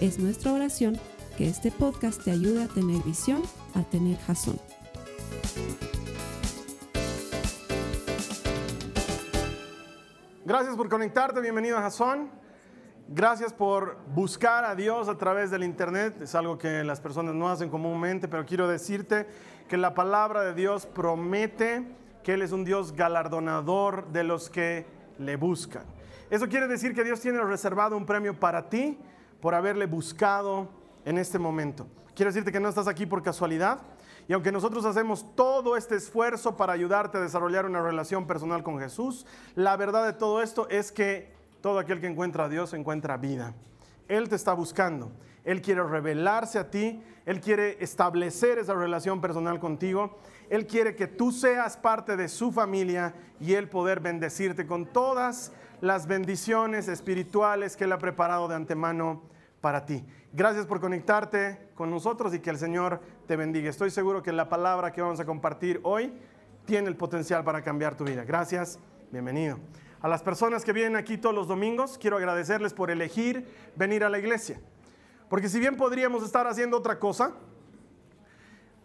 Es nuestra oración que este podcast te ayude a tener visión, a tener jazón. Gracias por conectarte, bienvenido a Jason. Gracias por buscar a Dios a través del Internet. Es algo que las personas no hacen comúnmente, pero quiero decirte que la palabra de Dios promete que Él es un Dios galardonador de los que le buscan. Eso quiere decir que Dios tiene reservado un premio para ti por haberle buscado en este momento. Quiero decirte que no estás aquí por casualidad. Y aunque nosotros hacemos todo este esfuerzo para ayudarte a desarrollar una relación personal con Jesús, la verdad de todo esto es que todo aquel que encuentra a Dios encuentra vida. Él te está buscando. Él quiere revelarse a ti. Él quiere establecer esa relación personal contigo. Él quiere que tú seas parte de su familia y Él poder bendecirte con todas las bendiciones espirituales que Él ha preparado de antemano para ti. Gracias por conectarte con nosotros y que el Señor te bendiga. Estoy seguro que la palabra que vamos a compartir hoy tiene el potencial para cambiar tu vida. Gracias, bienvenido. A las personas que vienen aquí todos los domingos, quiero agradecerles por elegir venir a la iglesia. Porque si bien podríamos estar haciendo otra cosa,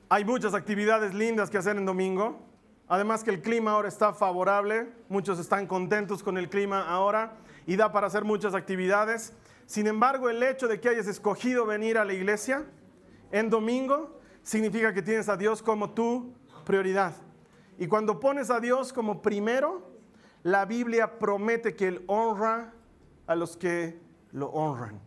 hay muchas actividades lindas que hacer en domingo. Además que el clima ahora está favorable, muchos están contentos con el clima ahora y da para hacer muchas actividades. Sin embargo, el hecho de que hayas escogido venir a la iglesia en domingo significa que tienes a Dios como tu prioridad. Y cuando pones a Dios como primero, la Biblia promete que Él honra a los que lo honran.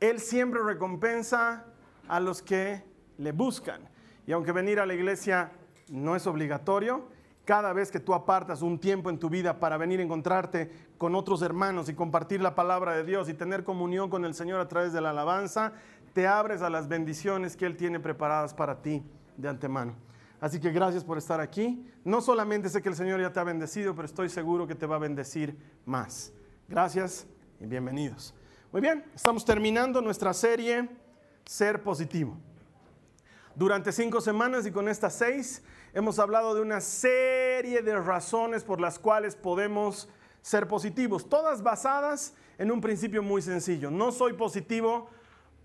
Él siempre recompensa a los que le buscan. Y aunque venir a la iglesia no es obligatorio, cada vez que tú apartas un tiempo en tu vida para venir a encontrarte con otros hermanos y compartir la palabra de Dios y tener comunión con el Señor a través de la alabanza, te abres a las bendiciones que Él tiene preparadas para ti de antemano. Así que gracias por estar aquí. No solamente sé que el Señor ya te ha bendecido, pero estoy seguro que te va a bendecir más. Gracias y bienvenidos. Muy bien, estamos terminando nuestra serie Ser Positivo. Durante cinco semanas y con estas seis hemos hablado de una serie de razones por las cuales podemos ser positivos, todas basadas en un principio muy sencillo. No soy positivo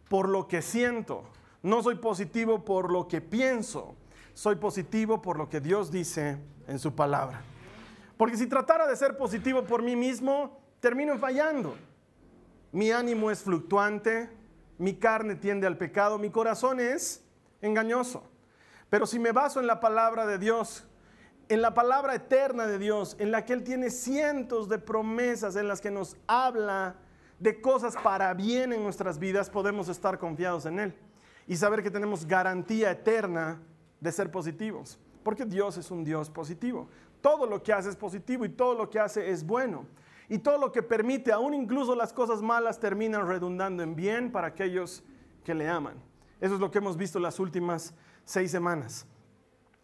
por lo que siento, no soy positivo por lo que pienso, soy positivo por lo que Dios dice en su palabra. Porque si tratara de ser positivo por mí mismo, termino fallando. Mi ánimo es fluctuante, mi carne tiende al pecado, mi corazón es engañoso. Pero si me baso en la palabra de Dios, en la palabra eterna de Dios, en la que Él tiene cientos de promesas en las que nos habla de cosas para bien en nuestras vidas, podemos estar confiados en Él y saber que tenemos garantía eterna de ser positivos, porque Dios es un Dios positivo. Todo lo que hace es positivo y todo lo que hace es bueno. Y todo lo que permite, aún incluso las cosas malas, terminan redundando en bien para aquellos que le aman. Eso es lo que hemos visto las últimas seis semanas.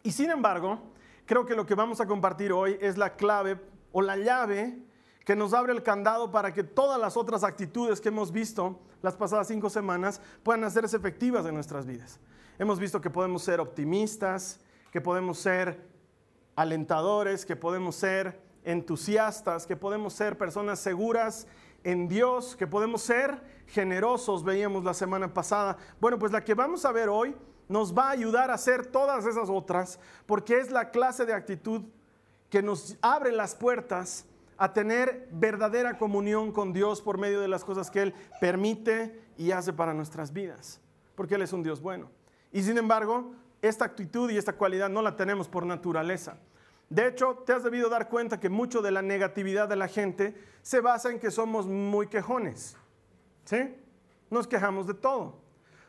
Y sin embargo, creo que lo que vamos a compartir hoy es la clave o la llave que nos abre el candado para que todas las otras actitudes que hemos visto las pasadas cinco semanas puedan hacerse efectivas en nuestras vidas. Hemos visto que podemos ser optimistas, que podemos ser alentadores, que podemos ser entusiastas, que podemos ser personas seguras en Dios, que podemos ser generosos, veíamos la semana pasada. Bueno, pues la que vamos a ver hoy nos va a ayudar a hacer todas esas otras, porque es la clase de actitud que nos abre las puertas a tener verdadera comunión con Dios por medio de las cosas que Él permite y hace para nuestras vidas, porque Él es un Dios bueno. Y sin embargo, esta actitud y esta cualidad no la tenemos por naturaleza. De hecho, te has debido dar cuenta que mucho de la negatividad de la gente se basa en que somos muy quejones. ¿Sí? Nos quejamos de todo.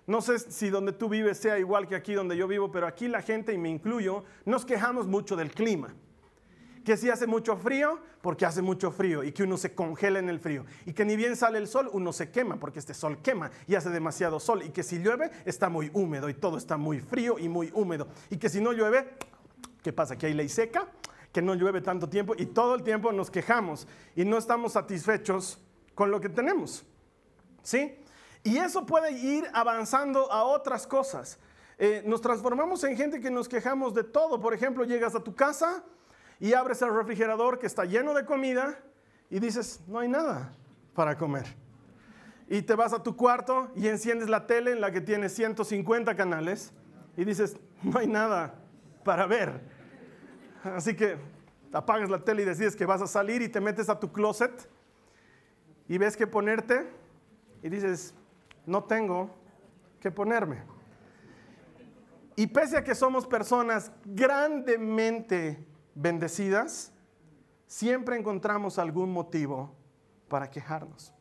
No sé si donde tú vives sea igual que aquí donde yo vivo, pero aquí la gente, y me incluyo, nos quejamos mucho del clima. Que si hace mucho frío, porque hace mucho frío y que uno se congela en el frío. Y que ni bien sale el sol, uno se quema porque este sol quema y hace demasiado sol. Y que si llueve, está muy húmedo y todo está muy frío y muy húmedo. Y que si no llueve, ¿qué pasa? Que hay ley seca, que no llueve tanto tiempo y todo el tiempo nos quejamos y no estamos satisfechos con lo que tenemos. ¿Sí? Y eso puede ir avanzando a otras cosas. Eh, nos transformamos en gente que nos quejamos de todo. Por ejemplo, llegas a tu casa y abres el refrigerador que está lleno de comida y dices, no hay nada para comer. Y te vas a tu cuarto y enciendes la tele en la que tiene 150 canales y dices, no hay nada para ver. Así que apagas la tele y decides que vas a salir y te metes a tu closet y ves que ponerte y dices, no tengo que ponerme. Y pese a que somos personas grandemente bendecidas, siempre encontramos algún motivo para quejarnos.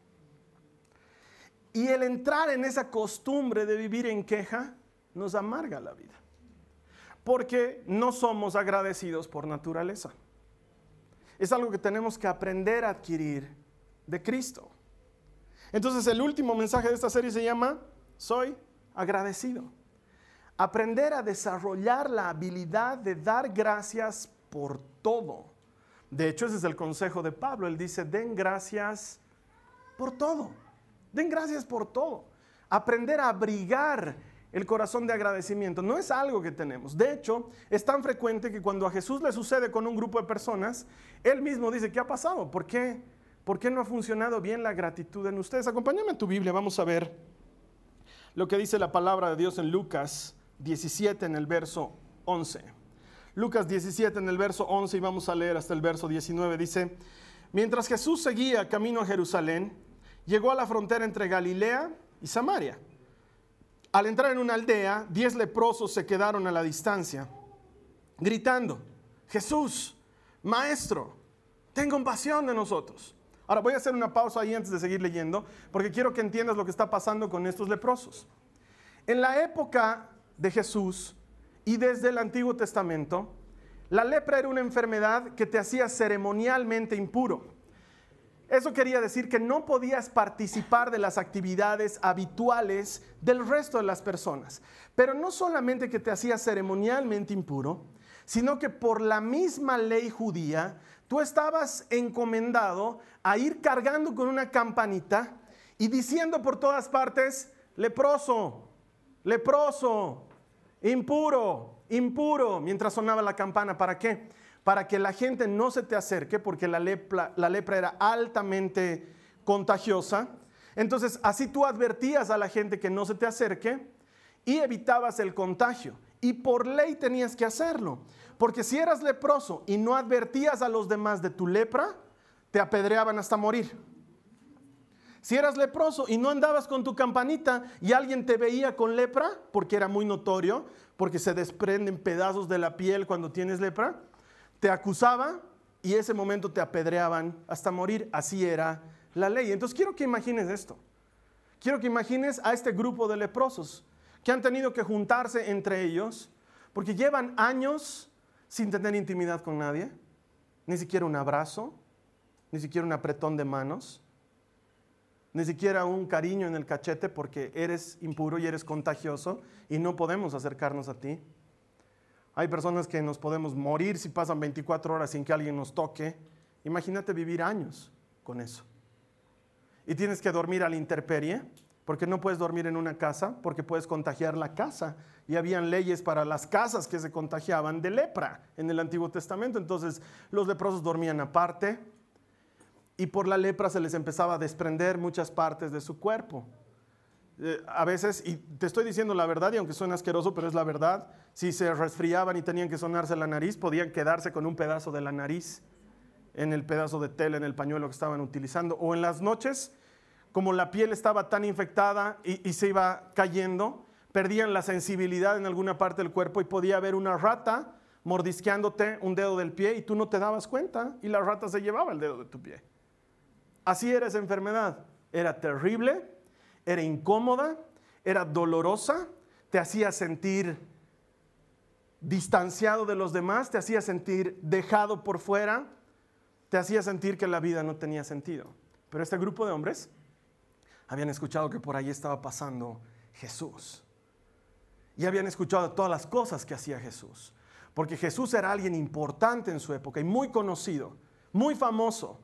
Y el entrar en esa costumbre de vivir en queja nos amarga la vida, porque no somos agradecidos por naturaleza. Es algo que tenemos que aprender a adquirir de Cristo. Entonces el último mensaje de esta serie se llama Soy agradecido. Aprender a desarrollar la habilidad de dar gracias por todo. De hecho, ese es el consejo de Pablo. Él dice, den gracias por todo. Den gracias por todo. Aprender a abrigar el corazón de agradecimiento no es algo que tenemos. De hecho, es tan frecuente que cuando a Jesús le sucede con un grupo de personas, él mismo dice, ¿qué ha pasado? ¿Por qué? ¿Por qué no ha funcionado bien la gratitud en ustedes? Acompáñame a tu Biblia, vamos a ver lo que dice la palabra de Dios en Lucas 17 en el verso 11. Lucas 17 en el verso 11 y vamos a leer hasta el verso 19. Dice, mientras Jesús seguía camino a Jerusalén, llegó a la frontera entre Galilea y Samaria. Al entrar en una aldea, diez leprosos se quedaron a la distancia, gritando, Jesús, Maestro, ten compasión de nosotros. Ahora voy a hacer una pausa ahí antes de seguir leyendo, porque quiero que entiendas lo que está pasando con estos leprosos. En la época de Jesús, y desde el Antiguo Testamento, la lepra era una enfermedad que te hacía ceremonialmente impuro. Eso quería decir que no podías participar de las actividades habituales del resto de las personas. Pero no solamente que te hacía ceremonialmente impuro, sino que por la misma ley judía, tú estabas encomendado a ir cargando con una campanita y diciendo por todas partes, leproso, leproso, impuro, impuro, mientras sonaba la campana. ¿Para qué? Para que la gente no se te acerque, porque la lepra, era altamente contagiosa. Entonces, así tú advertías a la gente que no se te acerque y evitabas el contagio. Y por ley tenías que hacerlo. Porque si eras leproso y no advertías a los demás de tu lepra, te apedreaban hasta morir. Si eras leproso y no andabas con tu campanita y alguien te veía con lepra, porque era muy notorio, porque se desprenden pedazos de la piel cuando tienes lepra, te acusaba y ese momento te apedreaban hasta morir. Así era la ley. Entonces quiero que imagines esto. Quiero que imagines a este grupo de leprosos que han tenido que juntarse entre ellos porque llevan años sin tener intimidad con nadie, ni siquiera un abrazo, ni siquiera un apretón de manos ni siquiera un cariño en el cachete porque eres impuro y eres contagioso y no podemos acercarnos a ti. Hay personas que nos podemos morir si pasan 24 horas sin que alguien nos toque. Imagínate vivir años con eso. Y tienes que dormir a la intemperie porque no puedes dormir en una casa porque puedes contagiar la casa. Y habían leyes para las casas que se contagiaban de lepra en el Antiguo Testamento. Entonces los leprosos dormían aparte y por la lepra se les empezaba a desprender muchas partes de su cuerpo. Eh, a veces, y te estoy diciendo la verdad, y aunque suene asqueroso, pero es la verdad, si se resfriaban y tenían que sonarse la nariz, podían quedarse con un pedazo de la nariz en el pedazo de tela, en el pañuelo que estaban utilizando. O en las noches, como la piel estaba tan infectada y, y se iba cayendo, perdían la sensibilidad en alguna parte del cuerpo y podía haber una rata mordisqueándote un dedo del pie y tú no te dabas cuenta y la rata se llevaba el dedo de tu pie. Así era esa enfermedad. Era terrible, era incómoda, era dolorosa, te hacía sentir distanciado de los demás, te hacía sentir dejado por fuera, te hacía sentir que la vida no tenía sentido. Pero este grupo de hombres habían escuchado que por ahí estaba pasando Jesús. Y habían escuchado todas las cosas que hacía Jesús. Porque Jesús era alguien importante en su época y muy conocido, muy famoso.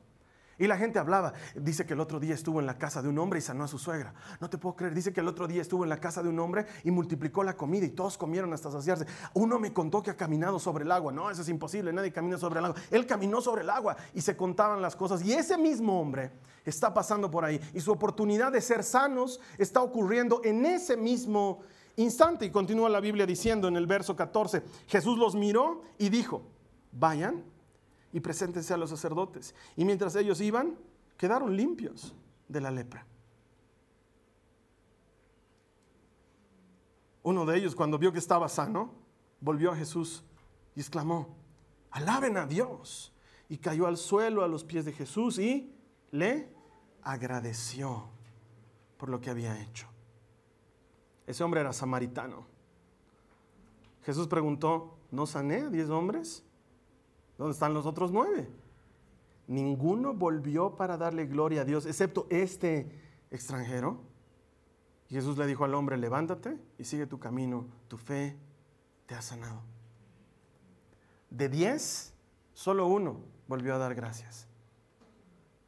Y la gente hablaba. Dice que el otro día estuvo en la casa de un hombre y sanó a su suegra. No te puedo creer. Dice que el otro día estuvo en la casa de un hombre y multiplicó la comida y todos comieron hasta saciarse. Uno me contó que ha caminado sobre el agua. No, eso es imposible. Nadie camina sobre el agua. Él caminó sobre el agua y se contaban las cosas. Y ese mismo hombre está pasando por ahí. Y su oportunidad de ser sanos está ocurriendo en ese mismo instante. Y continúa la Biblia diciendo en el verso 14, Jesús los miró y dijo, vayan y preséntense a los sacerdotes. Y mientras ellos iban, quedaron limpios de la lepra. Uno de ellos, cuando vio que estaba sano, volvió a Jesús y exclamó, alaben a Dios. Y cayó al suelo a los pies de Jesús y le agradeció por lo que había hecho. Ese hombre era samaritano. Jesús preguntó, ¿no sané a diez hombres? ¿Dónde están los otros nueve? Ninguno volvió para darle gloria a Dios, excepto este extranjero. Y Jesús le dijo al hombre, levántate y sigue tu camino, tu fe te ha sanado. De diez, solo uno volvió a dar gracias.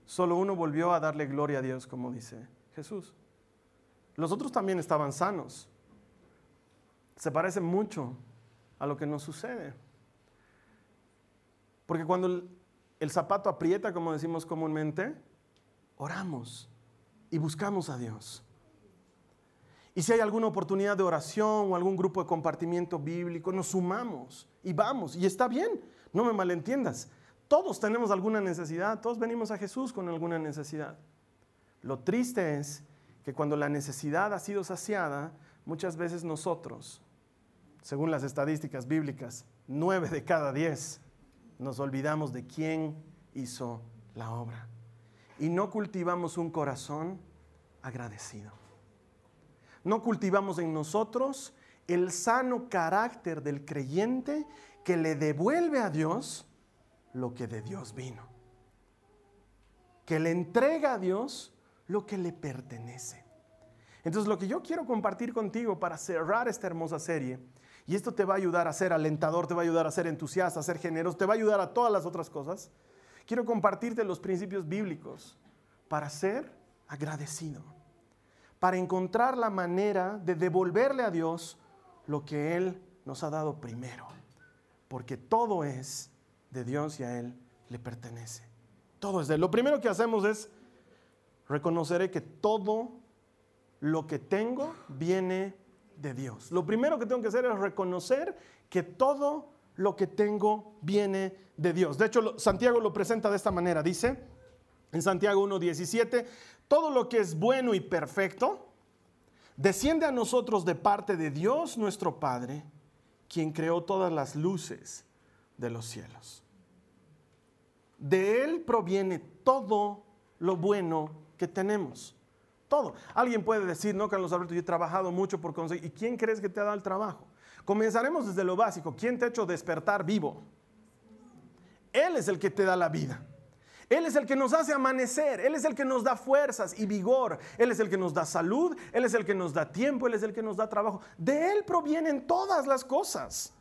Solo uno volvió a darle gloria a Dios, como dice Jesús. Los otros también estaban sanos. Se parece mucho a lo que nos sucede. Porque cuando el, zapato aprieta, como decimos comúnmente, oramos y buscamos a Dios. Y si hay alguna oportunidad de oración o algún grupo de compartimiento bíblico, nos sumamos y vamos. Y está bien, no me malentiendas. Todos tenemos alguna necesidad, todos venimos a Jesús con alguna necesidad. Lo triste es que cuando la necesidad ha sido saciada, muchas veces nosotros, según las estadísticas bíblicas, nueve de cada diez nos olvidamos de quién hizo la obra y no cultivamos un corazón agradecido. No cultivamos en nosotros el sano carácter del creyente que le devuelve a Dios lo que de Dios vino. Que le entrega a Dios lo que le pertenece. Entonces lo que yo quiero compartir contigo para cerrar esta hermosa serie y esto te va a ayudar a ser alentador, te va a ayudar a ser entusiasta, a ser generoso, te va a ayudar a todas las otras cosas. Quiero compartirte los principios bíblicos para ser agradecido, para encontrar la manera de devolverle a Dios lo que Él nos ha dado primero, porque todo es de Dios y a Él le pertenece. Todo es de Él. Lo primero que hacemos es reconoceré que todo lo que tengo viene de Dios. Lo primero que tengo que hacer es reconocer que todo lo que tengo viene de Dios. De hecho, Santiago lo presenta de esta manera. Dice en Santiago 1.17, todo lo que es bueno y perfecto desciende a nosotros de parte de Dios nuestro Padre, quien creó todas las luces de los cielos. De Él proviene todo lo bueno que tenemos. Todo. Alguien puede decir, no, Carlos Alberto, yo he trabajado mucho por conseguir. ¿Y quién crees que te ha dado el trabajo? Comenzaremos desde lo básico. ¿Quién te ha hecho despertar vivo? Él es el que te da la vida. Él es el que nos hace amanecer, Él es el que nos da fuerzas y vigor, Él es el que nos da salud, Él es el que nos da tiempo, Él es el que nos da trabajo. De Él provienen todas las cosas.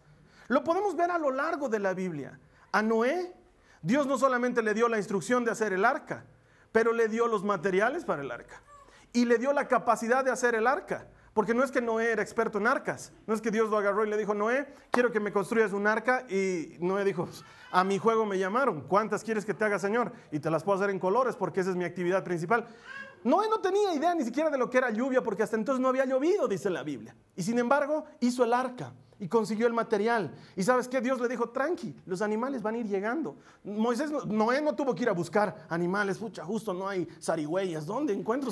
Lo podemos ver a lo largo de la Biblia. A Noé, Dios no solamente le dio la instrucción de hacer el arca, pero le dio los materiales para el arca y le dio la capacidad de hacer el arca. Porque no es que Noé era experto en arcas, no es que Dios lo agarró y le dijo, Noé, quiero que me construyas un arca. Y Noé dijo, a mi juego me llamaron, ¿cuántas quieres que te haga, Señor? Y te las puedo hacer en colores porque esa es mi actividad principal. Noé no tenía idea ni siquiera de lo que era lluvia porque hasta entonces no había llovido, dice la Biblia. Y sin embargo, hizo el arca y consiguió el material. Y sabes qué, Dios le dijo, tranqui, los animales van a ir llegando. Moisés, Noé no tuvo que ir a buscar animales, pucha, justo no hay zarigüeyas, ¿dónde encuentro?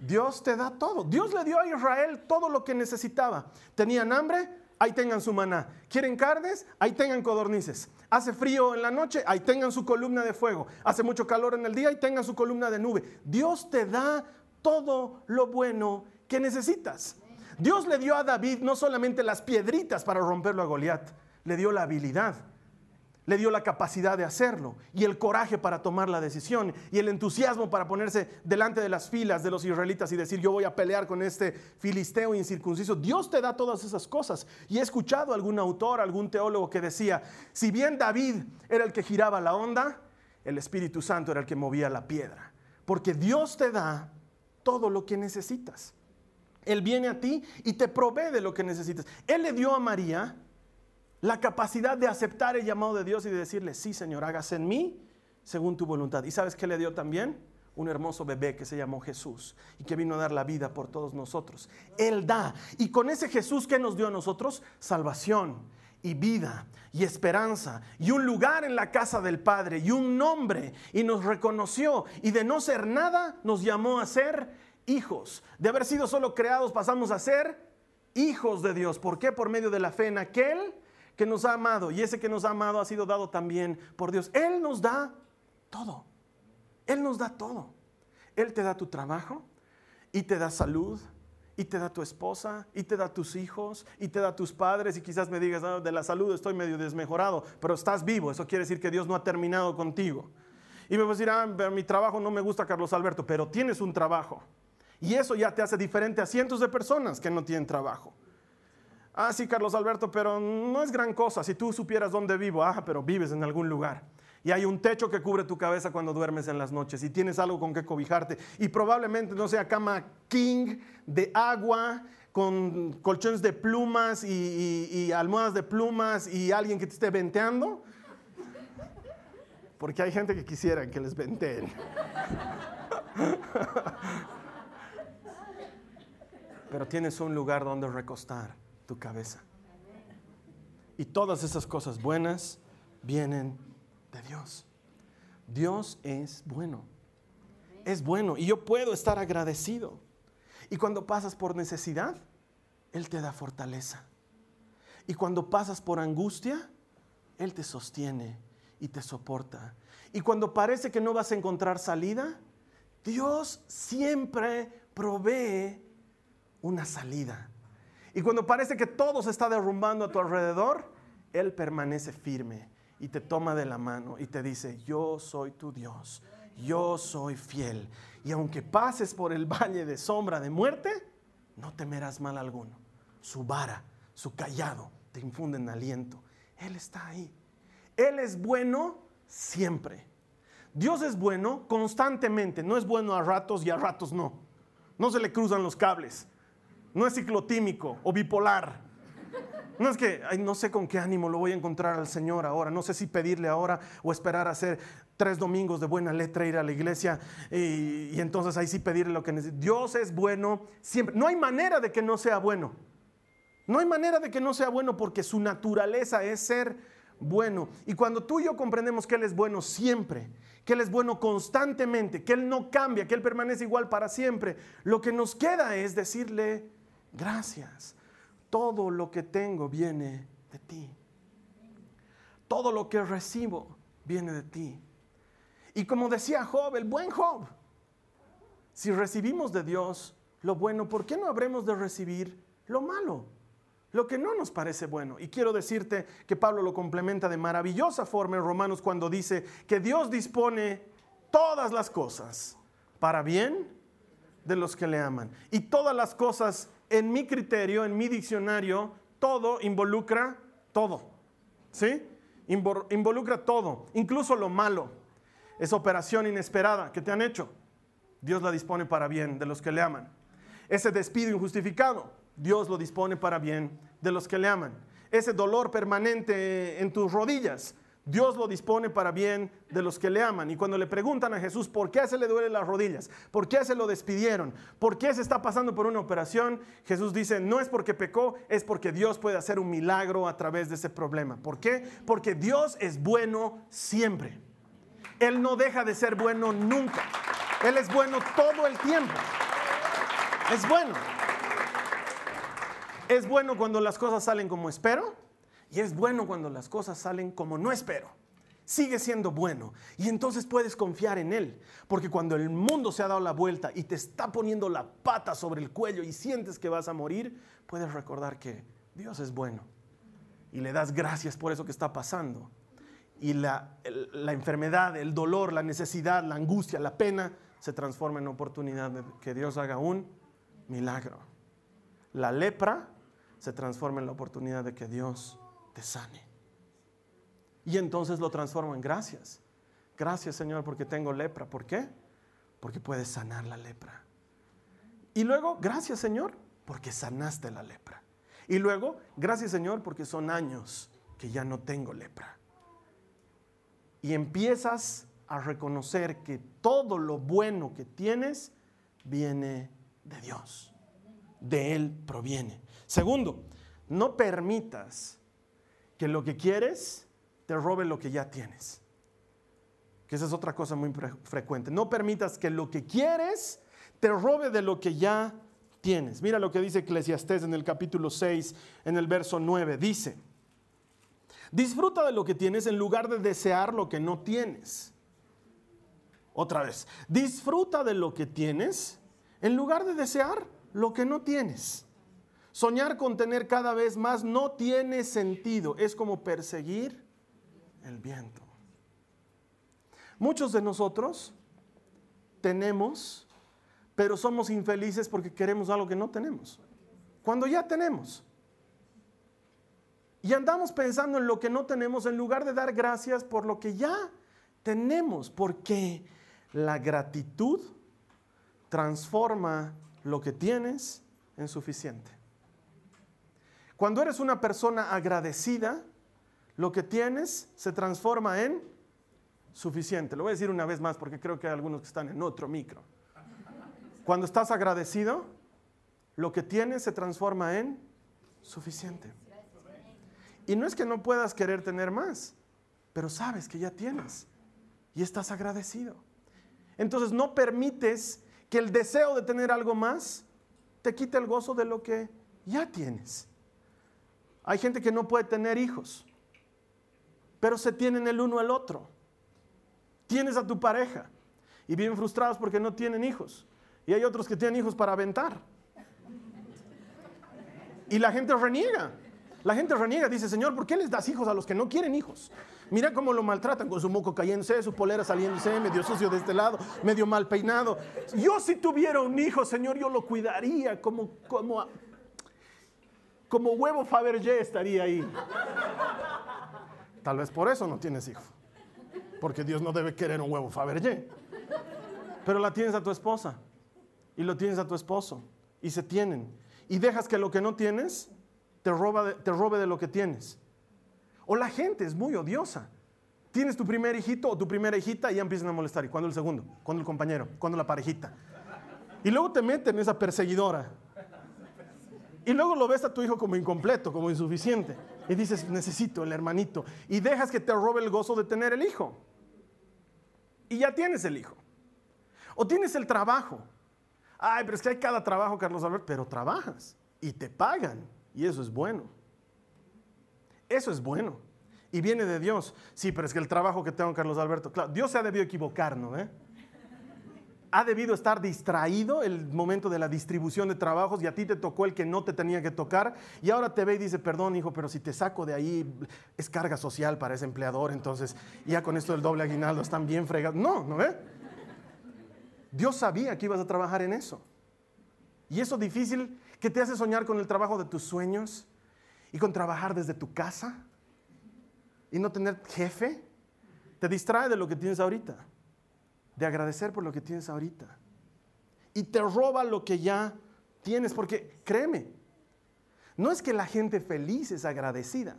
Dios te da todo. Dios le dio a Israel todo lo que necesitaba. Tenían hambre, ahí tengan su maná. ¿Quieren carnes? Ahí tengan codornices. Hace frío en la noche, ahí tengan su columna de fuego. Hace mucho calor en el día, ahí tengan su columna de nube. Dios te da todo lo bueno que necesitas. Dios le dio a David no solamente las piedritas para romperlo a Goliat, le dio la habilidad, le dio la capacidad de hacerlo y el coraje para tomar la decisión y el entusiasmo para ponerse delante de las filas de los israelitas y decir yo voy a pelear con este filisteo incircunciso. Dios te da todas esas cosas. Y he escuchado a algún autor, algún teólogo que decía, si bien David era el que giraba la onda, el Espíritu Santo era el que movía la piedra. Porque Dios te da todo lo que necesitas. Él viene a ti y te provee de lo que necesitas. Él le dio a María la capacidad de aceptar el llamado de Dios y de decirle, sí Señor, hágase en mí según tu voluntad. ¿Y sabes qué le dio también? Un hermoso bebé que se llamó Jesús y que vino a dar la vida por todos nosotros. Él da. Y con ese Jesús que nos dio a nosotros, salvación y vida y esperanza y un lugar en la casa del Padre y un nombre y nos reconoció y de no ser nada nos llamó a ser hijos. De haber sido solo creados pasamos a ser hijos de Dios. ¿Por qué? Por medio de la fe en aquel que nos ha amado y ese que nos ha amado ha sido dado también por Dios. Él nos da todo. Él nos da todo. Él te da tu trabajo y te da salud y te da tu esposa y te da tus hijos y te da tus padres y quizás me digas, ah, de la salud estoy medio desmejorado, pero estás vivo. Eso quiere decir que Dios no ha terminado contigo. Y me vas decir, ah, mi trabajo no me gusta, Carlos Alberto, pero tienes un trabajo. Y eso ya te hace diferente a cientos de personas que no tienen trabajo. Ah, sí, Carlos Alberto, pero no es gran cosa. Si tú supieras dónde vivo, ah, pero vives en algún lugar. Y hay un techo que cubre tu cabeza cuando duermes en las noches y tienes algo con que cobijarte. Y probablemente no sea cama king de agua, con colchones de plumas y, y almohadas de plumas y alguien que te esté venteando. Porque hay gente que quisiera que les venteen. Pero tienes un lugar donde recostar tu cabeza. Y todas esas cosas buenas vienen de Dios. Dios es bueno. Es bueno y yo puedo estar agradecido. Y cuando pasas por necesidad, Él te da fortaleza. Y cuando pasas por angustia, Él te sostiene y te soporta. Y cuando parece que no vas a encontrar salida, Dios siempre provee una salida. Y cuando parece que todo se está derrumbando a tu alrededor, Él permanece firme y te toma de la mano y te dice, yo soy tu Dios, yo soy fiel. Y aunque pases por el valle de sombra de muerte, no temerás mal alguno. Su vara, su callado te infunden aliento. Él está ahí. Él es bueno siempre. Dios es bueno constantemente, no es bueno a ratos y a ratos no. No se le cruzan los cables no es ciclotímico o bipolar. No es que, no sé con qué ánimo lo voy a encontrar al Señor ahora, no sé si pedirle ahora o esperar a hacer tres domingos de buena letra, ir a la iglesia y, entonces ahí sí pedirle lo que necesita. Dios es bueno siempre. No hay manera de que no sea bueno. No hay manera de que no sea bueno porque su naturaleza es ser bueno. Y cuando tú y yo comprendemos que Él es bueno siempre, que Él es bueno constantemente, que Él no cambia, que Él permanece igual para siempre, lo que nos queda es decirle, gracias. Todo lo que tengo viene de ti. Todo lo que recibo viene de ti. Y como decía Job, el buen Job, si recibimos de Dios lo bueno, ¿por qué no habremos de recibir lo malo? Lo que no nos parece bueno. Y quiero decirte que Pablo lo complementa de maravillosa forma en Romanos cuando dice que Dios dispone todas las cosas para bien de los que le aman. Y todas las cosas en mi criterio, en mi diccionario, todo involucra todo. ¿Sí? Involucra todo, incluso lo malo. Esa operación inesperada que te han hecho, Dios la dispone para bien de los que le aman. Ese despido injustificado, Dios lo dispone para bien de los que le aman. Ese dolor permanente en tus rodillas, Dios lo dispone para bien de los que le aman. Y cuando le preguntan a Jesús por qué se le duelen las rodillas, por qué se lo despidieron, por qué se está pasando por una operación, Jesús dice, no es porque pecó, es porque Dios puede hacer un milagro a través de ese problema. ¿Por qué? Porque Dios es bueno siempre. Él no deja de ser bueno nunca. Él es bueno todo el tiempo. Es bueno. Es bueno cuando las cosas salen como espero y es bueno cuando las cosas salen como no espero. sigue siendo bueno. Y entonces puedes confiar en Él. Porque cuando el mundo se ha dado la vuelta y te está poniendo la pata sobre el cuello y sientes que vas a morir, puedes recordar que Dios es bueno. Y le das gracias por eso que está pasando. Y la, la enfermedad, el dolor, la necesidad, la angustia, la pena se transforma en oportunidad de que Dios haga un milagro. La lepra se transforma en la oportunidad de que Dios te sane. Y entonces lo transformo en gracias. Gracias Señor porque tengo lepra. ¿Por qué? Porque puedes sanar la lepra. Y luego, gracias Señor porque sanaste la lepra. Y luego, gracias Señor porque son años que ya no tengo lepra. Y empiezas a reconocer que todo lo bueno que tienes viene de Dios. De Él proviene. Segundo, no permitas que lo que quieres te robe lo que ya tienes. Que esa es otra cosa muy frecuente. No permitas que lo que quieres te robe de lo que ya tienes. Mira lo que dice Eclesiastés en el capítulo 6, en el verso 9. Dice, disfruta de lo que tienes en lugar de desear lo que no tienes. Otra vez, disfruta de lo que tienes en lugar de desear lo que no tienes. Soñar con tener cada vez más no tiene sentido. Es como perseguir el viento. Muchos de nosotros tenemos, pero somos infelices porque queremos algo que no tenemos. Cuando ya tenemos. Y andamos pensando en lo que no tenemos en lugar de dar gracias por lo que ya tenemos, porque la gratitud transforma lo que tienes en suficiente. Cuando eres una persona agradecida, lo que tienes se transforma en suficiente. Lo voy a decir una vez más porque creo que hay algunos que están en otro micro. Cuando estás agradecido, lo que tienes se transforma en suficiente. Y no es que no puedas querer tener más, pero sabes que ya tienes y estás agradecido. Entonces no permites que el deseo de tener algo más te quite el gozo de lo que ya tienes. Hay gente que no puede tener hijos, pero se tienen el uno al otro. Tienes a tu pareja y viven frustrados porque no tienen hijos. Y hay otros que tienen hijos para aventar. Y la gente reniega. La gente reniega, dice, Señor, ¿por qué les das hijos a los que no quieren hijos? Mira cómo lo maltratan con su moco cayéndose, su polera saliéndose, medio sucio de este lado, medio mal peinado. Yo si tuviera un hijo, Señor, yo lo cuidaría como, como, como huevo Fabergé estaría ahí. Tal vez por eso no tienes hijo. Porque Dios no debe querer un huevo Fabergé. Pero la tienes a tu esposa y lo tienes a tu esposo y se tienen. Y dejas que lo que no tienes te robe de lo que tienes. O la gente es muy odiosa. Tienes tu primer hijito o tu primera hijita y ya empiezan a molestar. ¿Y cuándo el segundo? ¿Cuándo el compañero? ¿Cuándo la parejita? Y luego te meten esa perseguidora. Y luego lo ves a tu hijo como incompleto, como insuficiente. Y dices, necesito el hermanito. Y dejas que te robe el gozo de tener el hijo. Y ya tienes el hijo. O tienes el trabajo. Ay, pero es que hay cada trabajo, Carlos Alberto. Pero trabajas y te pagan. Y eso es bueno. Eso es bueno. Y viene de Dios. Sí, pero es que el trabajo que tengo, Carlos Alberto, claro, Dios se ha debido equivocar, ¿no? ¿Eh? Ha debido estar distraído el momento de la distribución de trabajos y a ti te tocó el que no te tenía que tocar y ahora te ve y dice, perdón hijo, pero si te saco de ahí es carga social para ese empleador, entonces ya con esto del doble aguinaldo están bien fregados. No, ¿no ve? Dios sabía que ibas a trabajar en eso. Y eso difícil que te hace soñar con el trabajo de tus sueños y con trabajar desde tu casa y no tener jefe, te distrae de lo que tienes ahorita, de agradecer por lo que tienes ahorita. Y te roba lo que ya tienes, porque créeme, no es que la gente feliz es agradecida,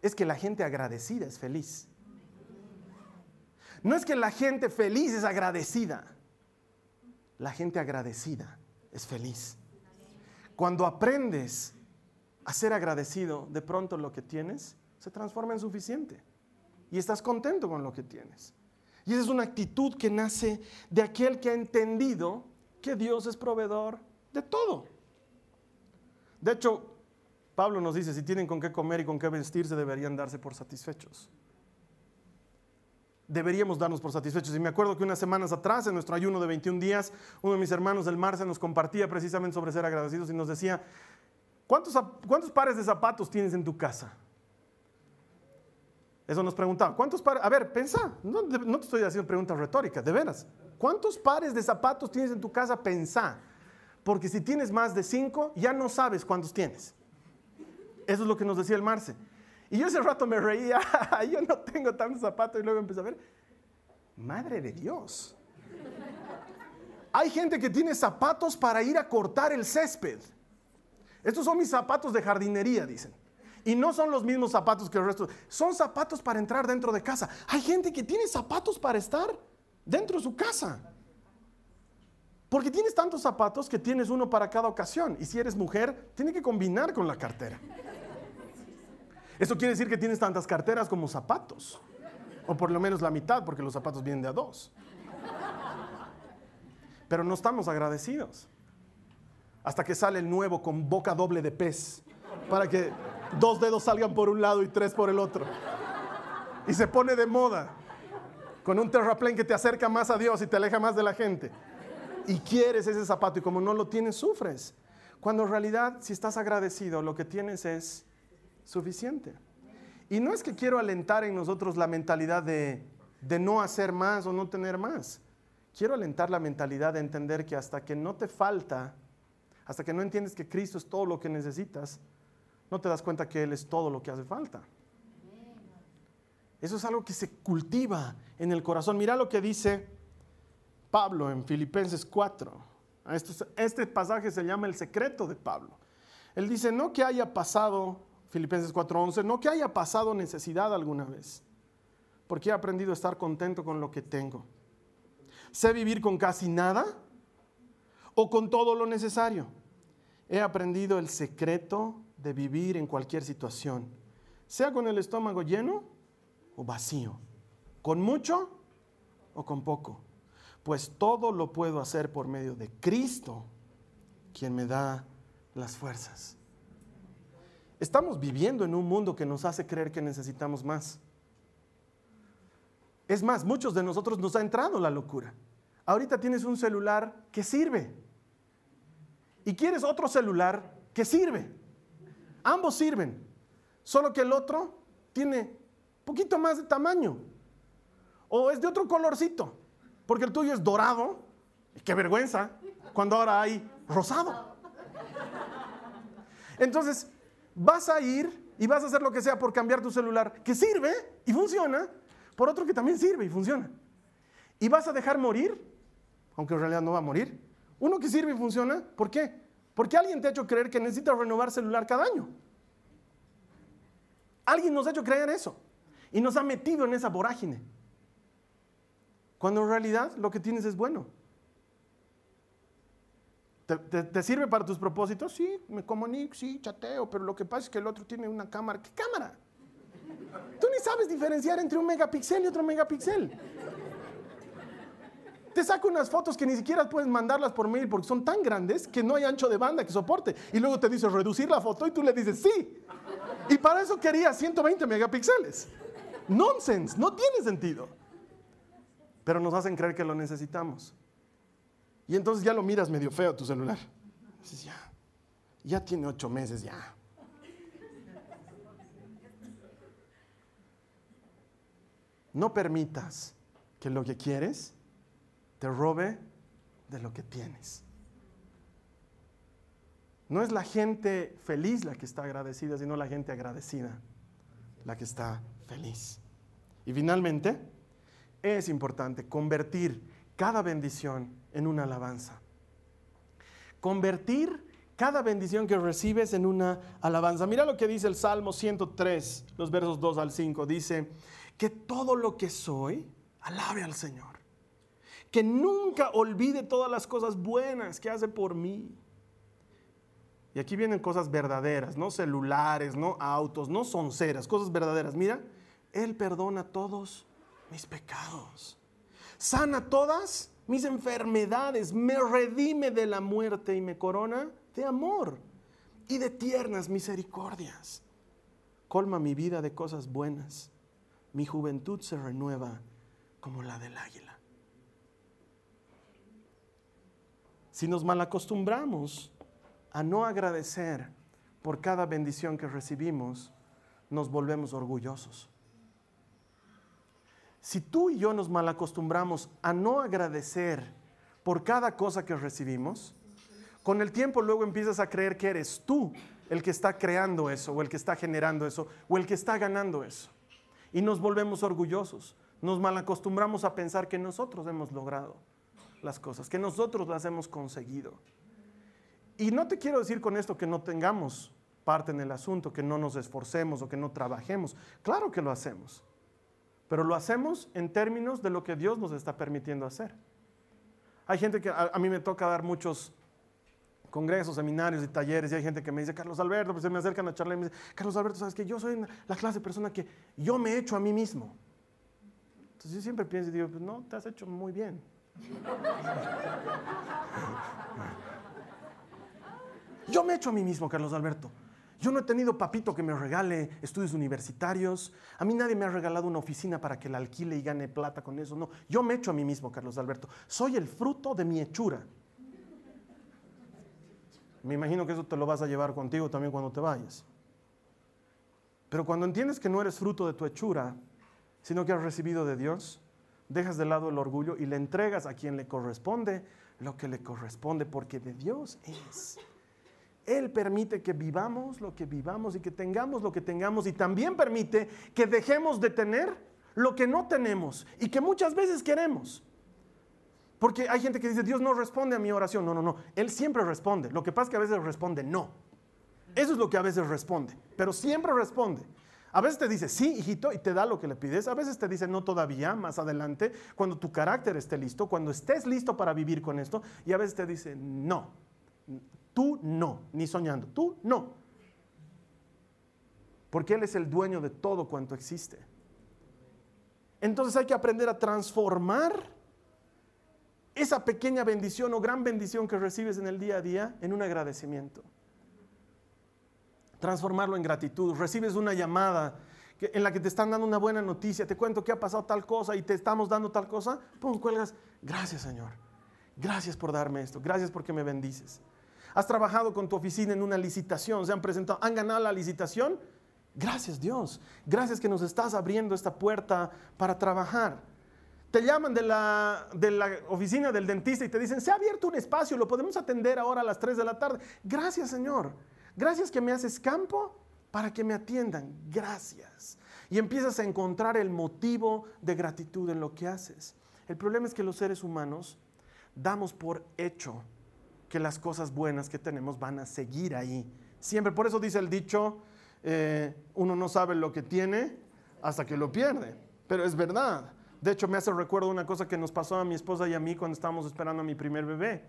es que la gente agradecida es feliz. No es que la gente feliz es agradecida, la gente agradecida es feliz. Cuando aprendes a ser agradecido, de pronto lo que tienes se transforma en suficiente. Y estás contento con lo que tienes. Y esa es una actitud que nace de aquel que ha entendido que Dios es proveedor de todo. De hecho, Pablo nos dice, si tienen con qué comer y con qué vestirse, deberían darse por satisfechos. deberíamos darnos por satisfechos. Y me acuerdo que unas semanas atrás, en nuestro ayuno de 21 días, uno de mis hermanos del Marce nos compartía precisamente sobre ser agradecidos y nos decía, ¿cuántos, cuántos pares de zapatos tienes en tu casa? Eso nos preguntaba. ¿Cuántos pares? A ver, pensa. No, no, te estoy haciendo preguntas retóricas, de veras. ¿Cuántos pares de zapatos tienes en tu casa? Pensá. Porque si tienes más de cinco, ya no sabes cuántos tienes. Eso es lo que nos decía el Marce. Y yo ese rato me reía, yo no tengo tantos zapatos y luego empecé a ver, madre de Dios. Hay gente que tiene zapatos para ir a cortar el césped. Estos son mis zapatos de jardinería, dicen. Y no son los mismos zapatos que el resto. Son zapatos para entrar dentro de casa. Hay gente que tiene zapatos para estar dentro de su casa. Porque tienes tantos zapatos que tienes uno para cada ocasión. Y si eres mujer, tiene que combinar con la cartera. Eso quiere decir que tienes tantas carteras como zapatos. O por lo menos la mitad, porque los zapatos vienen de a dos. Pero no estamos agradecidos. Hasta que sale el nuevo con boca doble de pez. Para que dos dedos salgan por un lado y tres por el otro. Y se pone de moda con un terraplén que te acerca más a Dios y te aleja más de la gente. Y quieres ese zapato y como no lo tienes, sufres. Cuando en realidad, si estás agradecido, lo que tienes es suficiente. Y no es que quiero alentar en nosotros la mentalidad de, de no hacer más o no tener más. Quiero alentar la mentalidad de entender que hasta que no te falta, hasta que no entiendes que Cristo es todo lo que necesitas, no te das cuenta que Él es todo lo que hace falta. Eso es algo que se cultiva en el corazón. Mira lo que dice Pablo en Filipenses 4. Este, pasaje se llama el secreto de Pablo. Él dice, no que haya pasado, Filipenses 4:11, no que haya pasado necesidad alguna vez, porque he aprendido a estar contento con lo que tengo. Sé vivir con casi nada o con todo lo necesario. He aprendido el secreto de vivir en cualquier situación, sea con el estómago lleno o vacío, con mucho o con poco, pues todo lo puedo hacer por medio de Cristo, quien me da las fuerzas. Estamos viviendo en un mundo que nos hace creer que necesitamos más. Es más, muchos de nosotros nos ha entrado la locura. Ahorita tienes un celular que sirve y quieres otro celular que sirve. Ambos sirven, solo que el otro tiene poquito más de tamaño o es de otro colorcito, porque el tuyo es dorado. Y qué vergüenza cuando ahora hay rosado. Entonces, vas a ir y vas a hacer lo que sea por cambiar tu celular, que sirve y funciona, por otro que también sirve y funciona. Y vas a dejar morir, aunque en realidad no va a morir, uno que sirve y funciona, ¿por qué? Porque alguien te ha hecho creer que necesitas renovar celular cada año. Alguien nos ha hecho creer eso y nos ha metido en esa vorágine. Cuando en realidad lo que tienes es bueno. ¿Te, sirve para tus propósitos? Sí, me comunico, sí, chateo, pero lo que pasa es que el otro tiene una cámara. ¿Qué cámara? Tú ni sabes diferenciar entre un megapíxel y otro megapíxel. Te saco unas fotos que ni siquiera puedes mandarlas por mail porque son tan grandes que no hay ancho de banda que soporte. Y luego te dice reducir la foto y tú le dices sí. Y para eso quería 120 megapíxeles. Nonsense, no tiene sentido. Pero nos hacen creer que lo necesitamos. Y entonces ya lo miras medio feo tu celular. Dices, ya, ya tiene ocho meses, ya. No permitas que lo que quieres te robe de lo que tienes. No es la gente feliz la que está agradecida, sino la gente agradecida la que está feliz. Y finalmente, es importante convertir cada bendición en una alabanza. Convertir cada bendición que recibes en una alabanza. Mira lo que dice el Salmo 103, los versos 2 al 5. Dice, que todo lo que soy, alabe al Señor que nunca olvide todas las cosas buenas que hace por mí. Y aquí vienen cosas verdaderas, no celulares, no autos, no sonceras, cosas verdaderas. Mira, Él perdona todos mis pecados, sana todas mis enfermedades, me redime de la muerte y me corona de amor y de tiernas misericordias. Colma mi vida de cosas buenas, mi juventud se renueva como la del águila. Si nos malacostumbramos a no agradecer por cada bendición que recibimos, nos volvemos orgullosos. Si tú y yo nos malacostumbramos a no agradecer por cada cosa que recibimos, con el tiempo luego empiezas a creer que eres tú el que está creando eso, o el que está generando eso, o el que está ganando eso. Y nos volvemos orgullosos. Nos malacostumbramos a pensar que nosotros hemos logrado las cosas, que nosotros las hemos conseguido. Y no te quiero decir con esto que no tengamos parte en el asunto, que no nos esforcemos o que no trabajemos. Claro que lo hacemos, pero lo hacemos en términos de lo que Dios nos está permitiendo hacer. Hay gente que a, mí me toca dar muchos congresos, seminarios y talleres y hay gente que me dice, Carlos Alberto, pues se me acercan a charlar y me dicen, Carlos Alberto, sabes que yo soy la clase de persona que yo me he hecho a mí mismo. Entonces yo siempre pienso y digo, pues no, te has hecho muy bien. Yo me he hecho a mí mismo, Carlos Alberto. Yo no he tenido papito que me regale estudios universitarios. A mí nadie me ha regalado una oficina para que la alquile y gane plata con eso. No, yo me he hecho a mí mismo, Carlos Alberto. Soy el fruto de mi hechura. Me imagino que eso te lo vas a llevar contigo también cuando te vayas. Pero cuando entiendes que no eres fruto de tu hechura, sino que has recibido de Dios, dejas de lado el orgullo y le entregas a quien le corresponde lo que le corresponde, porque de Dios es. Él permite que vivamos lo que vivamos y que tengamos lo que tengamos y también permite que dejemos de tener lo que no tenemos y que muchas veces queremos. Porque hay gente que dice, Dios no responde a mi oración. No, no, no. Él siempre responde. Lo que pasa es que a veces responde no. Eso es lo que a veces responde. Pero siempre responde. A veces te dice, sí, hijito, y te da lo que le pides. A veces te dice, no todavía, más adelante, cuando tu carácter esté listo, cuando estés listo para vivir con esto. Y a veces te dice, no, Tú no, ni soñando, tú no. Porque Él es el dueño de todo cuanto existe. Entonces hay que aprender a transformar esa pequeña bendición o gran bendición que recibes en el día a día en un agradecimiento. Transformarlo en gratitud. Recibes una llamada en la que te están dando una buena noticia, te cuento que ha pasado tal cosa y te estamos dando tal cosa, pum, cuelgas, gracias Señor, gracias por darme esto, gracias porque me bendices. Has trabajado con tu oficina en una licitación, se han presentado, han ganado la licitación. Gracias Dios, gracias que nos estás abriendo esta puerta para trabajar. Te llaman de la, de la oficina del dentista y te dicen, se ha abierto un espacio, lo podemos atender ahora a las 3 de la tarde. Gracias Señor, gracias que me haces campo para que me atiendan. Gracias. Y empiezas a encontrar el motivo de gratitud en lo que haces. El problema es que los seres humanos damos por hecho que las cosas buenas que tenemos van a seguir ahí. Siempre, por eso dice el dicho, eh, uno no sabe lo que tiene hasta que lo pierde, pero es verdad. De hecho, me hace recuerdo una cosa que nos pasó a mi esposa y a mí cuando estábamos esperando a mi primer bebé.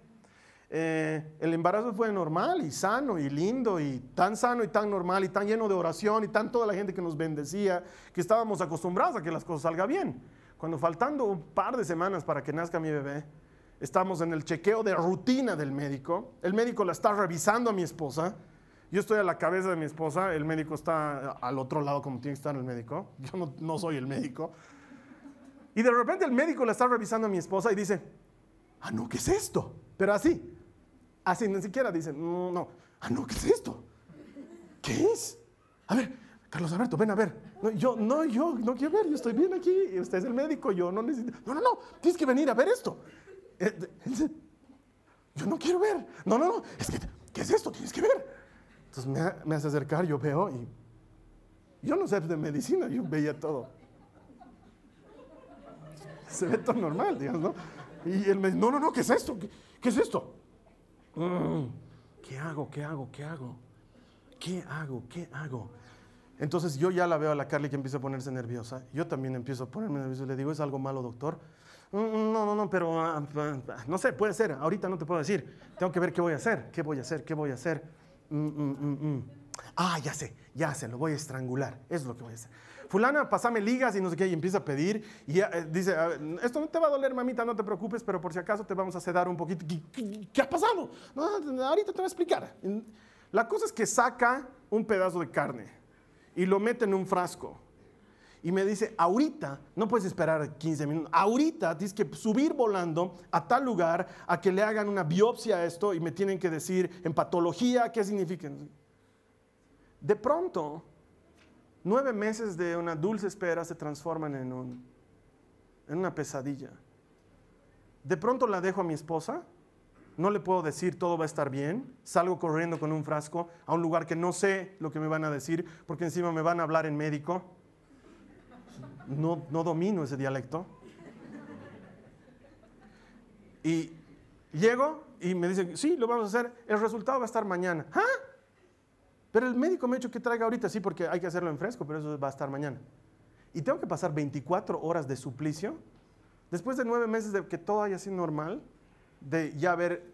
Eh, el embarazo fue normal y sano y lindo y tan sano y tan normal y tan lleno de oración y tan toda la gente que nos bendecía que estábamos acostumbrados a que las cosas salgan bien. Cuando faltando un par de semanas para que nazca mi bebé, estamos en el chequeo de rutina del médico, el médico la está revisando a mi esposa, yo estoy a la cabeza de mi esposa, el médico está al otro lado como tiene que estar el médico, yo no, soy el médico, y de repente el médico la está revisando a mi esposa y dice, ah, no, ¿qué es esto? Pero así, así, ni siquiera dice, no, no, ah, no, ¿qué es esto? ¿Qué es? A ver, Carlos Alberto, ven a ver. yo, no, yo no quiero ver, yo estoy bien aquí, usted es el médico, yo no necesito. No, no, no, tienes que venir a ver esto. Eh, yo no quiero ver. No, no, no. Es que, ¿qué es esto? Tienes que ver. Entonces me, hace acercar, yo veo y yo no sé de medicina, yo veía todo. Se ve todo normal, digamos, ¿no? Y él me dice, no, no, no, ¿qué es esto? ¿Qué, es esto? Mm, ¿Qué hago? ¿Qué hago? ¿Qué hago? ¿Qué hago? ¿Qué hago? Entonces yo ya la veo a la Carly que empieza a ponerse nerviosa. Yo también empiezo a ponerme nervioso. Le digo, ¿es algo malo, doctor? No, no, no, pero ah, ah, no sé, puede ser. Ahorita no te puedo decir. Tengo que ver qué voy a hacer, qué voy a hacer, qué voy a hacer. Mm, mm, mm, ah, ya sé, ya sé, lo voy a estrangular. Es lo que voy a hacer. Fulana, pasame ligas y no sé qué, y empieza a pedir. Y eh, dice, esto no te va a doler, mamita, no te preocupes, pero por si acaso te vamos a sedar un poquito. ¿Qué, ha pasado? No, ahorita te voy a explicar. La cosa es que saca un pedazo de carne y lo mete en un frasco y me dice, ahorita, no puedes esperar 15 minutos, ahorita tienes que subir volando a tal lugar a que le hagan una biopsia a esto y me tienen que decir en patología qué significa. De pronto, nueve meses de una dulce espera se transforman en, un, en una pesadilla. De pronto la dejo a mi esposa, no le puedo decir todo va a estar bien, salgo corriendo con un frasco a un lugar que no sé lo que me van a decir, porque encima me van a hablar en médico no, no domino ese dialecto. Y llego y me dicen, sí, lo vamos a hacer, el resultado va a estar mañana. ¿Ah? Pero el médico me ha dicho que traiga ahorita, sí, porque hay que hacerlo en fresco, pero eso va a estar mañana. Y tengo que pasar 24 horas de suplicio, después de nueve meses de que todo haya sido normal, de ya haber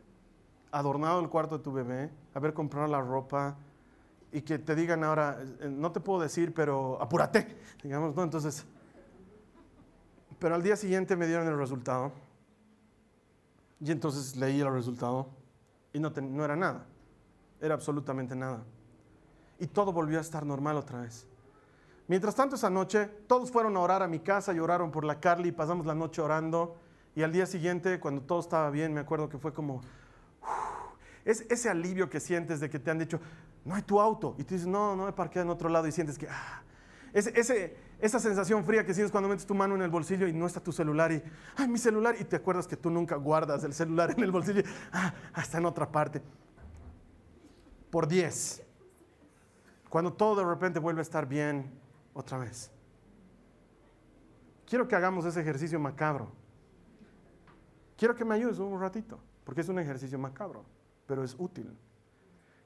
adornado el cuarto de tu bebé, haber comprado la ropa, y que te digan ahora, eh, no te puedo decir, pero apúrate, digamos, ¿no? Entonces, pero al día siguiente me dieron el resultado. Y entonces leí el resultado y no, no era nada. Era absolutamente nada. Y todo volvió a estar normal otra vez. Mientras tanto, esa noche, todos fueron a orar a mi casa y oraron por la Carly. Pasamos la noche orando. Y al día siguiente, cuando todo estaba bien, me acuerdo que fue como. es ese alivio que sientes de que te han dicho, no hay tu auto. Y tú dices, no, no me parqué en otro lado y sientes que. Ah, ese, esa sensación fría que sientes cuando metes tu mano en el bolsillo y no está tu celular y, ay, mi celular, y te acuerdas que tú nunca guardas el celular en el bolsillo, ah, está en otra parte. Por 10. Cuando todo de repente vuelve a estar bien otra vez. Quiero que hagamos ese ejercicio macabro. Quiero que me ayudes un ratito, porque es un ejercicio macabro, pero es útil.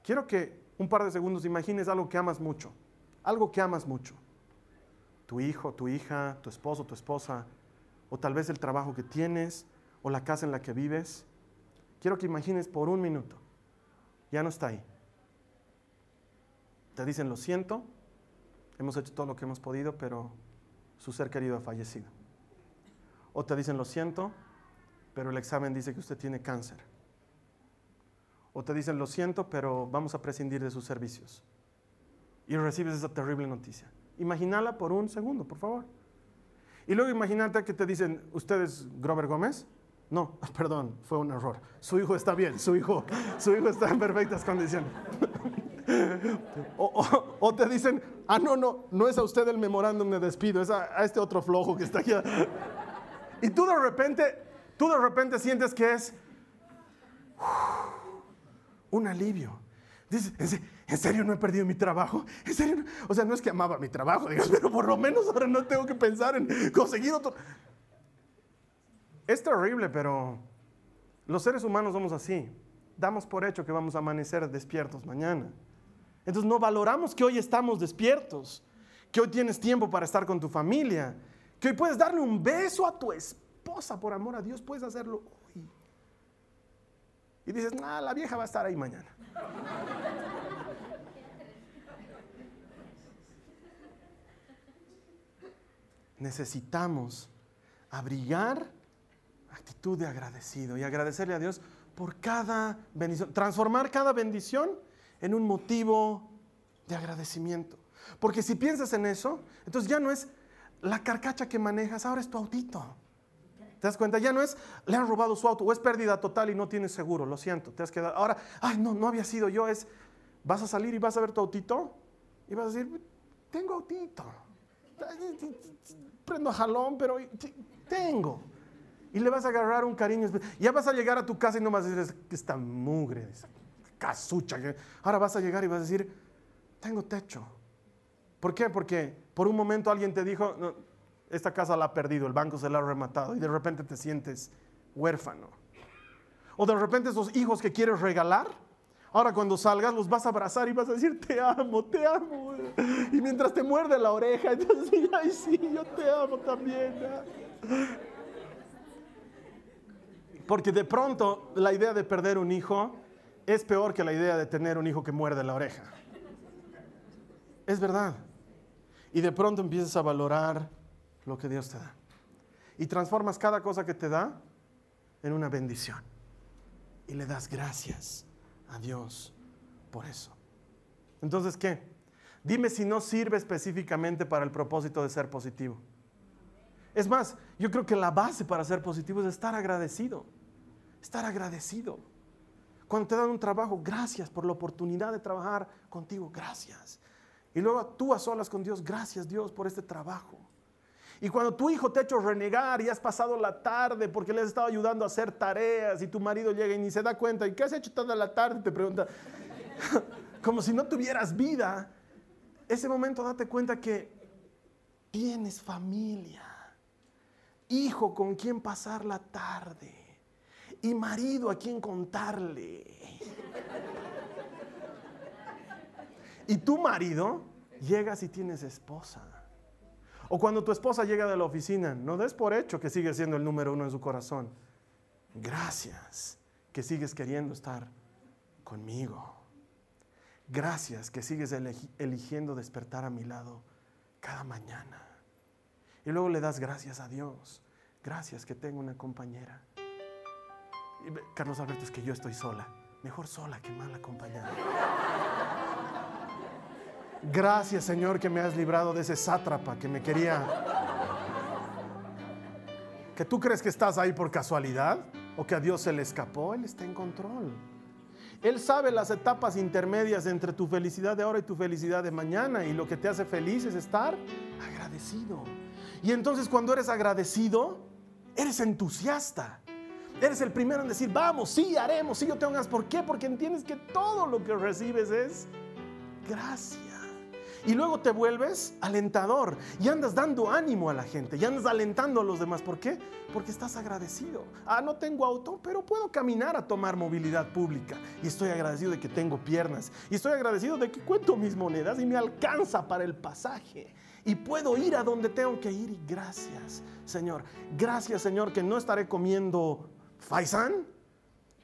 Quiero que un par de segundos imagines algo que amas mucho, algo que amas mucho tu hijo, tu hija, tu esposo, tu esposa, o tal vez el trabajo que tienes, o la casa en la que vives. Quiero que imagines por un minuto, ya no está ahí. Te dicen, lo siento, hemos hecho todo lo que hemos podido, pero su ser querido ha fallecido. O te dicen, lo siento, pero el examen dice que usted tiene cáncer. O te dicen, lo siento, pero vamos a prescindir de sus servicios. Y recibes esa terrible noticia. Imagínala por un segundo, por favor. Y luego imagínate que te dicen, ¿usted es Grover Gómez? No, perdón, fue un error. Su hijo está bien, su hijo, su hijo está en perfectas condiciones. o, te dicen, ah, no, no, no es a usted el memorándum de despido, es a, a este otro flojo que está aquí. Y tú de repente, tú de repente sientes que es un alivio. Dices, ¿en serio no he perdido mi trabajo? ¿En serio? O sea, no es que amaba mi trabajo, digas, pero por lo menos ahora no tengo que pensar en conseguir otro. Es terrible, pero los seres humanos somos así. Damos por hecho que vamos a amanecer despiertos mañana. Entonces no valoramos que hoy estamos despiertos, que hoy tienes tiempo para estar con tu familia, que hoy puedes darle un beso a tu esposa por amor a Dios, puedes hacerlo hoy. Y dices, nah, la vieja va a estar ahí mañana. Necesitamos abrigar actitud de agradecido y agradecerle a Dios por cada bendición, transformar cada bendición en un motivo de agradecimiento. Porque si piensas en eso, entonces ya no es la carcacha que manejas, ahora es tu autito. ¿Te das cuenta? Ya no es, le han robado su auto o es pérdida total y no tienes seguro, lo siento, te has quedado. Ahora, ay, no, no había sido yo, es, vas a salir y vas a ver tu autito y vas a decir, tengo autito. Prendo a jalón, pero tengo. Y le vas a agarrar un cariño. Ya vas a llegar a tu casa y no vas a decir, esta mugre, casucha. Ahora vas a llegar y vas a decir, tengo techo. ¿Por qué? Porque por un momento alguien te dijo, esta casa la ha perdido, el banco se la ha rematado y de repente te sientes huérfano. O de repente esos hijos que quieres regalar, ahora cuando salgas los vas a abrazar y vas a decir, te amo, te amo. Y mientras te muerde la oreja, entonces, ay sí, yo te amo también. Porque de pronto la idea de perder un hijo es peor que la idea de tener un hijo que muerde la oreja. Es verdad. Y de pronto empiezas a valorar lo que Dios te da. Y transformas cada cosa que te da en una bendición. Y le das gracias a Dios por eso. Entonces, ¿qué? Dime si no sirve específicamente para el propósito de ser positivo. Es más, yo creo que la base para ser positivo es estar agradecido. Estar agradecido. Cuando te dan un trabajo, gracias por la oportunidad de trabajar contigo, gracias. Y luego tú a solas con Dios, gracias Dios por este trabajo. Y cuando tu hijo te ha hecho renegar y has pasado la tarde porque le has estado ayudando a hacer tareas y tu marido llega y ni se da cuenta, ¿y qué has hecho toda la tarde? Te pregunta, como si no tuvieras vida. Ese momento date cuenta que tienes familia, hijo con quien pasar la tarde y marido a quien contarle. Y tu marido llegas y tienes esposa. O cuando tu esposa llega de la oficina, no des por hecho que sigue siendo el número uno en su corazón. Gracias que sigues queriendo estar conmigo. Gracias que sigues eligiendo despertar a mi lado cada mañana. Y luego le das gracias a Dios. Gracias que tengo una compañera. Carlos Alberto, es que yo estoy sola. Mejor sola que mal acompañada. Gracias Señor que me has librado de ese sátrapa que me quería. ¿Que tú crees que estás ahí por casualidad? ¿O que a Dios se le escapó? Él está en control. Él sabe las etapas intermedias entre tu felicidad de ahora y tu felicidad de mañana. Y lo que te hace feliz es estar agradecido. Y entonces cuando eres agradecido, eres entusiasta. Eres el primero en decir, vamos, sí, haremos, sí, yo tengo ganas. ¿Por qué? Porque entiendes que todo lo que recibes es gracia y luego te vuelves alentador y andas dando ánimo a la gente y andas alentando a los demás. ¿Por qué? Porque estás agradecido. Ah, no tengo auto, pero puedo caminar a tomar movilidad pública y estoy agradecido de que tengo piernas y estoy agradecido de que cuento mis monedas y me alcanza para el pasaje y puedo ir a donde tengo que ir y gracias, Señor. Gracias, Señor, que no estaré comiendo faisán,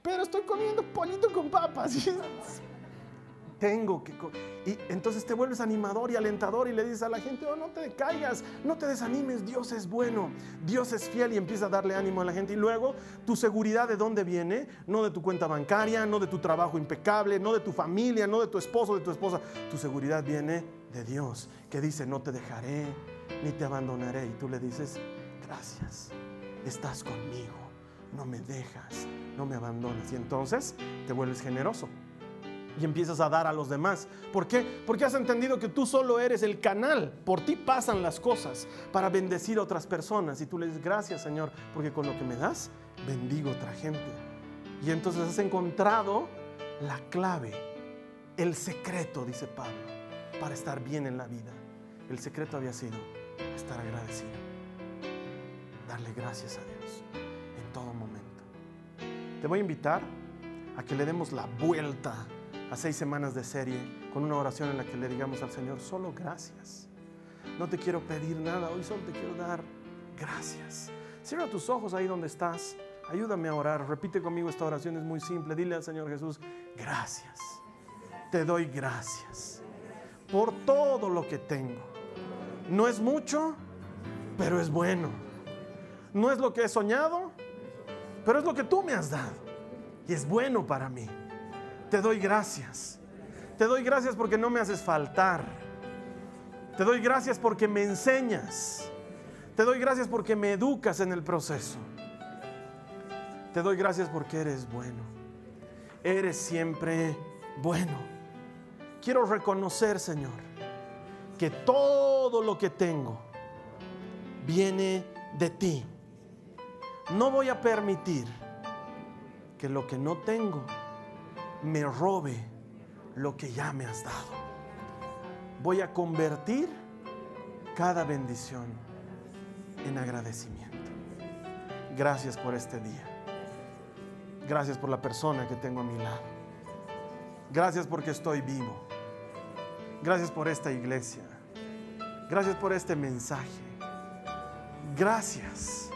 pero estoy comiendo pollito con papas. tengo que... Y entonces te vuelves animador y alentador y le dices a la gente, oh, no te caigas, no te desanimes, Dios es bueno, Dios es fiel y empieza a darle ánimo a la gente. Y luego tu seguridad de dónde viene, no de tu cuenta bancaria, no de tu trabajo impecable, no de tu familia, no de tu esposo, de tu esposa. Tu seguridad viene de Dios, que dice, no te dejaré ni te abandonaré. Y tú le dices, gracias, estás conmigo, no me dejas, no me abandonas. Y entonces te vuelves generoso y empiezas a dar a los demás. ¿Por qué? Porque has entendido que tú solo eres el canal. Por ti pasan las cosas para bendecir a otras personas. Y tú le dices, gracias Señor, porque con lo que me das, bendigo a otra gente. Y entonces has encontrado la clave, el secreto, dice Pablo, para estar bien en la vida. El secreto había sido estar agradecido. Darle gracias a Dios todo momento. Te voy a invitar a que le demos la vuelta a seis semanas de serie con una oración en la que le digamos al Señor, solo gracias. No te quiero pedir nada, hoy solo te quiero dar gracias. Cierra tus ojos ahí donde estás. Ayúdame a orar. Repite conmigo esta oración, es muy simple. Dile al Señor Jesús, gracias. Te doy gracias por todo lo que tengo. No es mucho, pero es bueno. No es lo que he soñado, pero es lo que tú me has dado. Y es bueno para mí. Te doy gracias. Te doy gracias porque no me haces faltar. Te doy gracias porque me enseñas. Te doy gracias porque me educas en el proceso. Te doy gracias porque eres bueno. Eres siempre bueno. Quiero reconocer, Señor, que todo lo que tengo viene de ti. No voy a permitir que lo que no tengo me robe lo que ya me has dado. Voy a convertir cada bendición en agradecimiento. Gracias por este día. Gracias por la persona que tengo a mi lado. Gracias porque estoy vivo. Gracias por esta iglesia. Gracias por este mensaje. Gracias.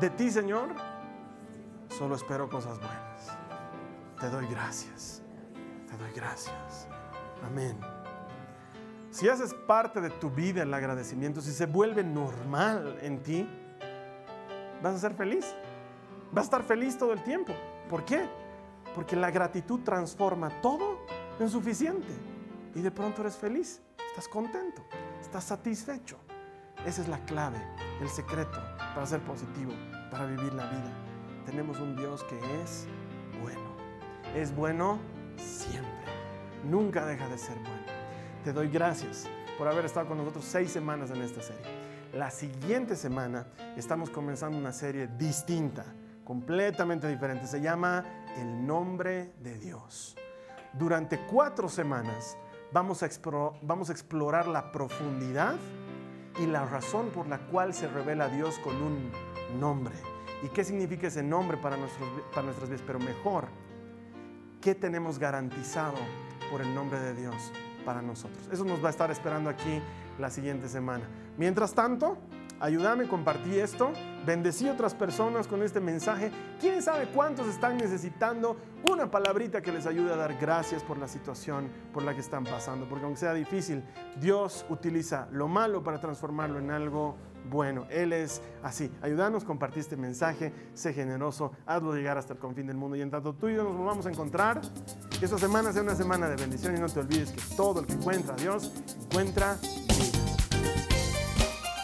De ti, Señor, solo espero cosas buenas. Te doy gracias. Te doy gracias. Amén. Si haces parte de tu vida el agradecimiento, si se vuelve normal en ti, vas a ser feliz. Vas a estar feliz todo el tiempo. ¿Por qué? Porque la gratitud transforma todo en suficiente. y de pronto eres feliz, estás contento, estás satisfecho. Esa es la clave, el secreto para ser positivo, para vivir la vida. Tenemos un Dios que es bueno. Es bueno siempre. Nunca deja de ser bueno. Te doy gracias por haber estado con nosotros seis semanas en esta serie. La siguiente semana estamos comenzando una serie distinta, completamente diferente. Se llama El nombre de Dios. Durante cuatro semanas vamos a, vamos a explorar la profundidad y la razón por la cual se revela Dios con un nombre. ¿Y qué significa ese nombre para, nuestros, para nuestras vidas? Pero mejor, ¿qué tenemos garantizado por el nombre de Dios para nosotros? Eso nos va a estar esperando aquí la siguiente semana. Mientras tanto, ayúdame, compartí esto, bendecí a otras personas con este mensaje. ¿Quién sabe cuántos están necesitando una palabrita que les ayude a dar gracias por la situación por la que están pasando? Porque aunque sea difícil, Dios utiliza lo malo para transformarlo en algo bueno. Él es así. Ayúdanos, compartir este mensaje, sé generoso, hazlo llegar hasta el confín del mundo. Y en tanto tú y yo nos volvamos a encontrar, que esta semana sea una semana de bendición y no te olvides que todo el que encuentra a Dios encuentra